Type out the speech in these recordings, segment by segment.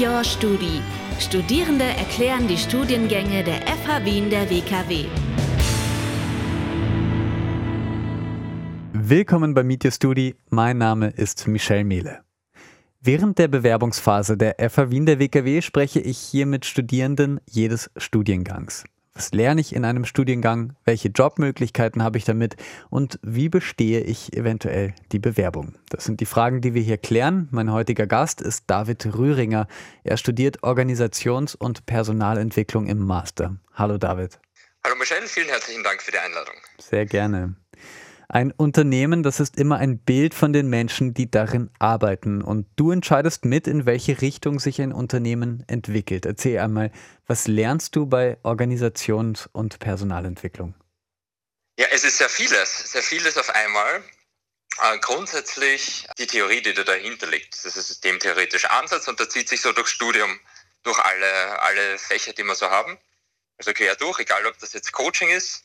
Your Studi. Studierende erklären die Studiengänge der FH Wien der WKW. Willkommen bei Meet Your Studi. Mein Name ist Michel Mehle. Während der Bewerbungsphase der FH Wien der WKW spreche ich hier mit Studierenden jedes Studiengangs. Was lerne ich in einem Studiengang? Welche Jobmöglichkeiten habe ich damit? Und wie bestehe ich eventuell die Bewerbung? Das sind die Fragen, die wir hier klären. Mein heutiger Gast ist David Rühringer. Er studiert Organisations- und Personalentwicklung im Master. Hallo David. Hallo Michelle, vielen herzlichen Dank für die Einladung. Sehr gerne. Ein Unternehmen, das ist immer ein Bild von den Menschen, die darin arbeiten. Und du entscheidest mit, in welche Richtung sich ein Unternehmen entwickelt. Erzähl einmal, was lernst du bei Organisations- und Personalentwicklung? Ja, es ist sehr vieles, sehr vieles auf einmal. Äh, grundsätzlich die Theorie, die da dahinter liegt, das ist ein systemtheoretischer Ansatz und der zieht sich so durchs Studium, durch alle, alle Fächer, die wir so haben. Also quer durch, egal ob das jetzt Coaching ist,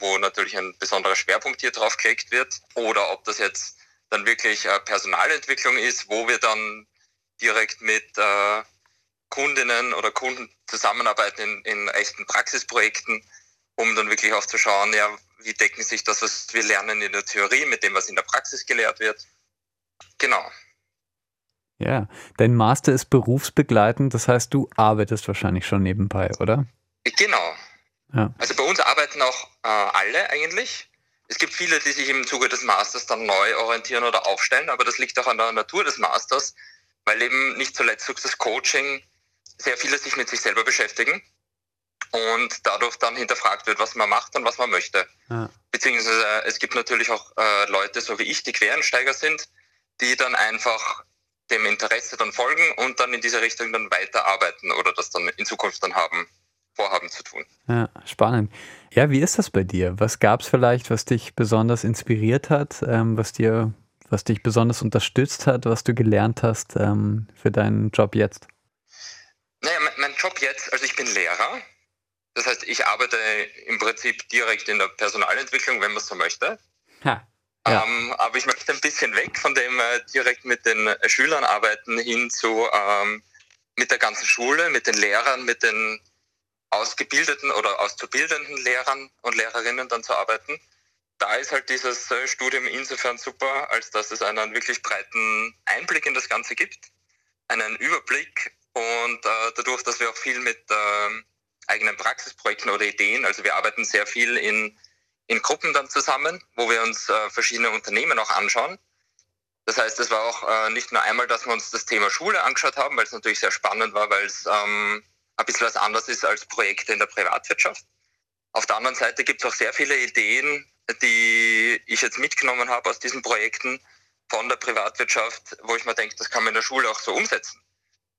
wo natürlich ein besonderer Schwerpunkt hier drauf gelegt wird, oder ob das jetzt dann wirklich äh, Personalentwicklung ist, wo wir dann direkt mit äh, Kundinnen oder Kunden zusammenarbeiten in, in echten Praxisprojekten, um dann wirklich auch zu schauen, ja, wie decken sich das, was wir lernen in der Theorie, mit dem, was in der Praxis gelehrt wird. Genau. Ja, dein Master ist berufsbegleitend, das heißt, du arbeitest wahrscheinlich schon nebenbei, oder? Genau, ja. Also bei uns arbeiten auch äh, alle eigentlich. Es gibt viele, die sich im Zuge des Masters dann neu orientieren oder aufstellen, aber das liegt auch an der Natur des Masters, weil eben nicht zuletzt durch das Coaching sehr viele sich mit sich selber beschäftigen und dadurch dann hinterfragt wird, was man macht und was man möchte. Ja. Beziehungsweise äh, es gibt natürlich auch äh, Leute, so wie ich, die Quereinsteiger sind, die dann einfach dem Interesse dann folgen und dann in diese Richtung dann weiterarbeiten oder das dann in Zukunft dann haben. Vorhaben zu tun. Ja, spannend. Ja, wie ist das bei dir? Was gab es vielleicht, was dich besonders inspiriert hat, ähm, was dir, was dich besonders unterstützt hat, was du gelernt hast ähm, für deinen Job jetzt? Naja, mein, mein Job jetzt, also ich bin Lehrer. Das heißt, ich arbeite im Prinzip direkt in der Personalentwicklung, wenn man so möchte. Ha. Ja. Ähm, aber ich möchte ein bisschen weg von dem äh, direkt mit den äh, Schülern arbeiten hin zu ähm, mit der ganzen Schule, mit den Lehrern, mit den ausgebildeten oder auszubildenden Lehrern und Lehrerinnen dann zu arbeiten. Da ist halt dieses äh, Studium insofern super, als dass es einen wirklich breiten Einblick in das Ganze gibt, einen Überblick und äh, dadurch, dass wir auch viel mit äh, eigenen Praxisprojekten oder Ideen, also wir arbeiten sehr viel in, in Gruppen dann zusammen, wo wir uns äh, verschiedene Unternehmen auch anschauen. Das heißt, es war auch äh, nicht nur einmal, dass wir uns das Thema Schule angeschaut haben, weil es natürlich sehr spannend war, weil es ähm, ein bisschen was anderes ist als Projekte in der Privatwirtschaft. Auf der anderen Seite gibt es auch sehr viele Ideen, die ich jetzt mitgenommen habe aus diesen Projekten von der Privatwirtschaft, wo ich mir denke, das kann man in der Schule auch so umsetzen.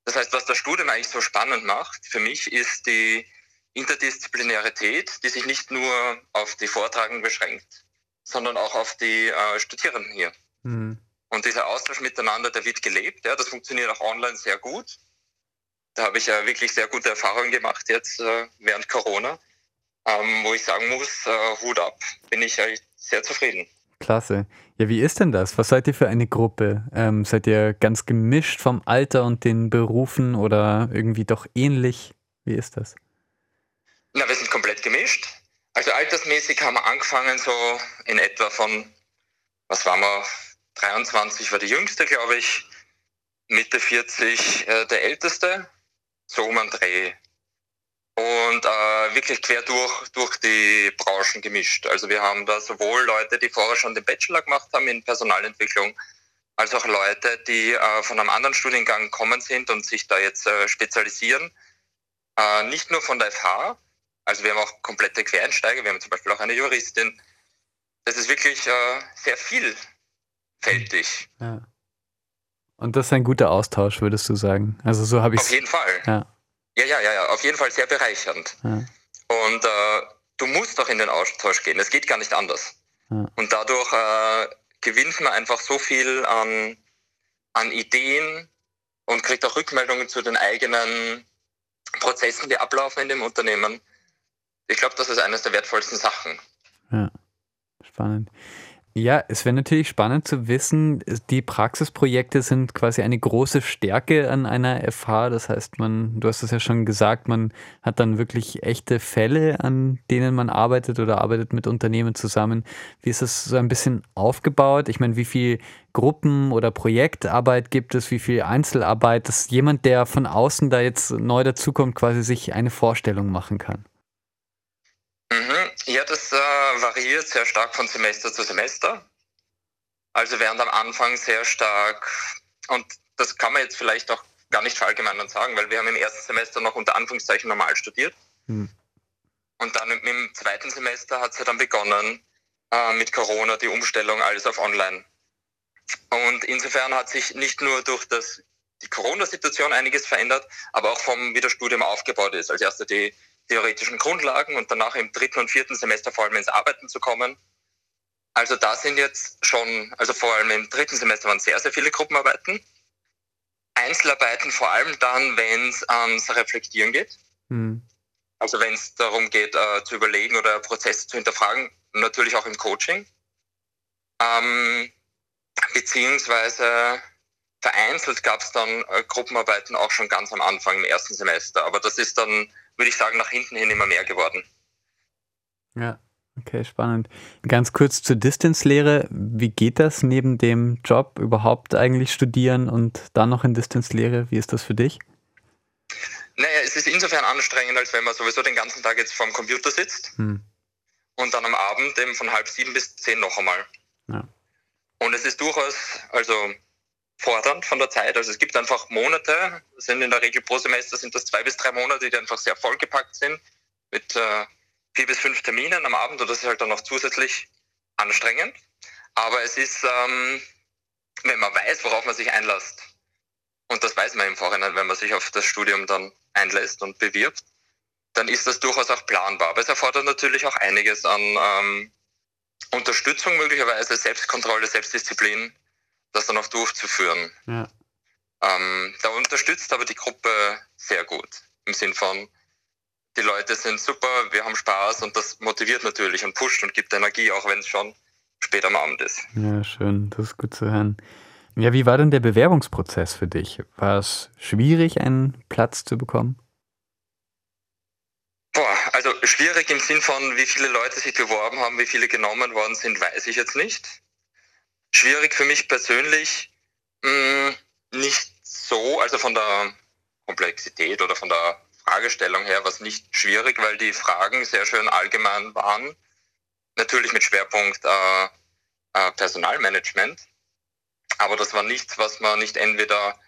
Das heißt, was das Studium eigentlich so spannend macht für mich, ist die Interdisziplinarität, die sich nicht nur auf die Vortragenden beschränkt, sondern auch auf die äh, Studierenden hier. Mhm. Und dieser Austausch miteinander, der wird gelebt. Ja, das funktioniert auch online sehr gut. Da habe ich ja wirklich sehr gute Erfahrungen gemacht jetzt äh, während Corona, ähm, wo ich sagen muss, äh, Hut ab, bin ich sehr zufrieden. Klasse. Ja, wie ist denn das? Was seid ihr für eine Gruppe? Ähm, seid ihr ganz gemischt vom Alter und den Berufen oder irgendwie doch ähnlich? Wie ist das? Na, wir sind komplett gemischt. Also altersmäßig haben wir angefangen so in etwa von, was waren wir, 23 war die jüngste, glaube ich, Mitte 40 äh, der älteste so um einen Dreh. Und äh, wirklich quer durch, durch die Branchen gemischt. Also wir haben da sowohl Leute, die vorher schon den Bachelor gemacht haben in Personalentwicklung, als auch Leute, die äh, von einem anderen Studiengang kommen sind und sich da jetzt äh, spezialisieren. Äh, nicht nur von der FH, also wir haben auch komplette Quereinsteiger, wir haben zum Beispiel auch eine Juristin. Das ist wirklich äh, sehr vielfältig. Ja. Und das ist ein guter Austausch, würdest du sagen? Also so habe ich Auf jeden Fall. Ja. ja, ja, ja, ja, auf jeden Fall sehr bereichernd. Ja. Und äh, du musst doch in den Austausch gehen. Es geht gar nicht anders. Ja. Und dadurch äh, gewinnt man einfach so viel an, an Ideen und kriegt auch Rückmeldungen zu den eigenen Prozessen, die ablaufen in dem Unternehmen. Ich glaube, das ist eines der wertvollsten Sachen. Ja, spannend. Ja, es wäre natürlich spannend zu wissen, die Praxisprojekte sind quasi eine große Stärke an einer FH. Das heißt, man, du hast es ja schon gesagt, man hat dann wirklich echte Fälle, an denen man arbeitet oder arbeitet mit Unternehmen zusammen. Wie ist das so ein bisschen aufgebaut? Ich meine, wie viel Gruppen- oder Projektarbeit gibt es, wie viel Einzelarbeit, dass jemand, der von außen da jetzt neu dazukommt, quasi sich eine Vorstellung machen kann? Ja, das äh, variiert sehr stark von Semester zu Semester. Also während am Anfang sehr stark, und das kann man jetzt vielleicht auch gar nicht verallgemeinern sagen, weil wir haben im ersten Semester noch unter Anführungszeichen normal studiert. Hm. Und dann im, zweiten Semester hat es ja dann begonnen äh, mit Corona, die Umstellung, alles auf Online. Und insofern hat sich nicht nur durch das, die Corona-Situation einiges verändert, aber auch vom, wie das Studium aufgebaut ist. Als erster die theoretischen Grundlagen und danach im dritten und vierten Semester vor allem ins Arbeiten zu kommen. Also da sind jetzt schon, also vor allem im dritten Semester waren sehr, sehr viele Gruppenarbeiten. Einzelarbeiten vor allem dann, wenn es ans Reflektieren geht. Mhm. Also wenn es darum geht, äh, zu überlegen oder Prozesse zu hinterfragen, natürlich auch im Coaching. Ähm, beziehungsweise vereinzelt gab es dann äh, Gruppenarbeiten auch schon ganz am Anfang im ersten Semester. Aber das ist dann würde ich sagen, nach hinten hin immer mehr geworden. Ja, okay, spannend. Ganz kurz zur Distance-Lehre. Wie geht das neben dem Job überhaupt eigentlich studieren und dann noch in Distance-Lehre? Wie ist das für dich? Naja, es ist insofern anstrengend, als wenn man sowieso den ganzen Tag jetzt vorm Computer sitzt hm. und dann am Abend eben von halb sieben bis zehn noch einmal. Ja. Und es ist durchaus, also fordernd von der Zeit. Also es gibt einfach Monate, sind in der Regel pro Semester sind das zwei bis drei Monate, die einfach sehr vollgepackt sind mit äh, vier bis fünf Terminen am Abend und das ist halt dann noch zusätzlich anstrengend. Aber es ist, ähm, wenn man weiß, worauf man sich einlässt, und das weiß man im Vorhinein, wenn man sich auf das Studium dann einlässt und bewirbt, dann ist das durchaus auch planbar. Aber es erfordert natürlich auch einiges an ähm, Unterstützung, möglicherweise Selbstkontrolle, Selbstdisziplin, das dann auch durchzuführen. Ja. Ähm, da unterstützt aber die Gruppe sehr gut. Im Sinn von, die Leute sind super, wir haben Spaß und das motiviert natürlich und pusht und gibt Energie, auch wenn es schon spät am Abend ist. Ja, schön, das ist gut zu hören. Ja, wie war denn der Bewerbungsprozess für dich? War es schwierig, einen Platz zu bekommen? Boah, also schwierig im Sinn von, wie viele Leute sich beworben haben, wie viele genommen worden sind, weiß ich jetzt nicht schwierig für mich persönlich mh, hm, nicht so, also von der Komplexität oder von der Fragestellung her war es nicht schwierig, weil die Fragen sehr schön allgemein waren. Natürlich mit Schwerpunkt äh, äh, Personalmanagement. Aber das war nichts, was man nicht entweder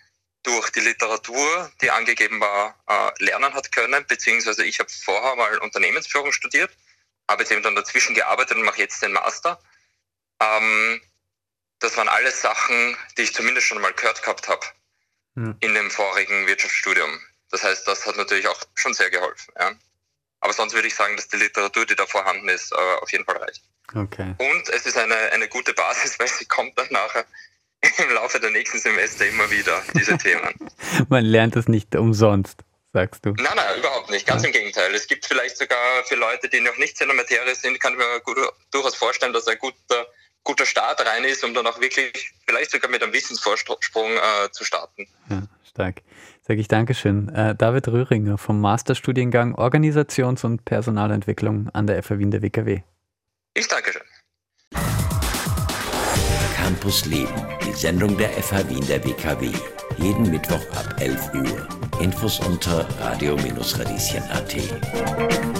durch die Literatur, die angegeben war, äh, lernen hat können, beziehungsweise ich habe vorher mal Unternehmensführung studiert, habe jetzt eben dann dazwischen gearbeitet und mache jetzt den Master. Ähm, das waren alles Sachen, die ich zumindest schon mal gehört gehabt habe ja. in dem vorigen Wirtschaftsstudium. Das heißt, das hat natürlich auch schon sehr geholfen. Ja. Aber sonst würde ich sagen, dass die Literatur, die da vorhanden ist, äh, auf jeden Fall reicht. Okay. Und es ist eine, eine gute Basis, weil sie kommt dann nachher im Laufe der nächsten Semester immer wieder, diese Themen. Man lernt es nicht umsonst, sagst du. Nein, nein, überhaupt nicht. Ganz ja. im Gegenteil. Es gibt vielleicht sogar für Leute, die noch nicht in der Materie sind, kann ich mir gut, durchaus vorstellen, dass ein guter guter Start rein ist, um dann auch wirklich vielleicht sogar mit einem Wissensvorsprung äh, zu starten. Ja, stark. Sage ich Dankeschön. Äh, David Röhringer vom Masterstudiengang Organisations- und Personalentwicklung an der FA Wien der WKW. Ich danke schön. Campus Leben, die Sendung der FH Wien der WKW. Jeden Mittwoch ab 11 Uhr. Infos unter radio-radieschen.at.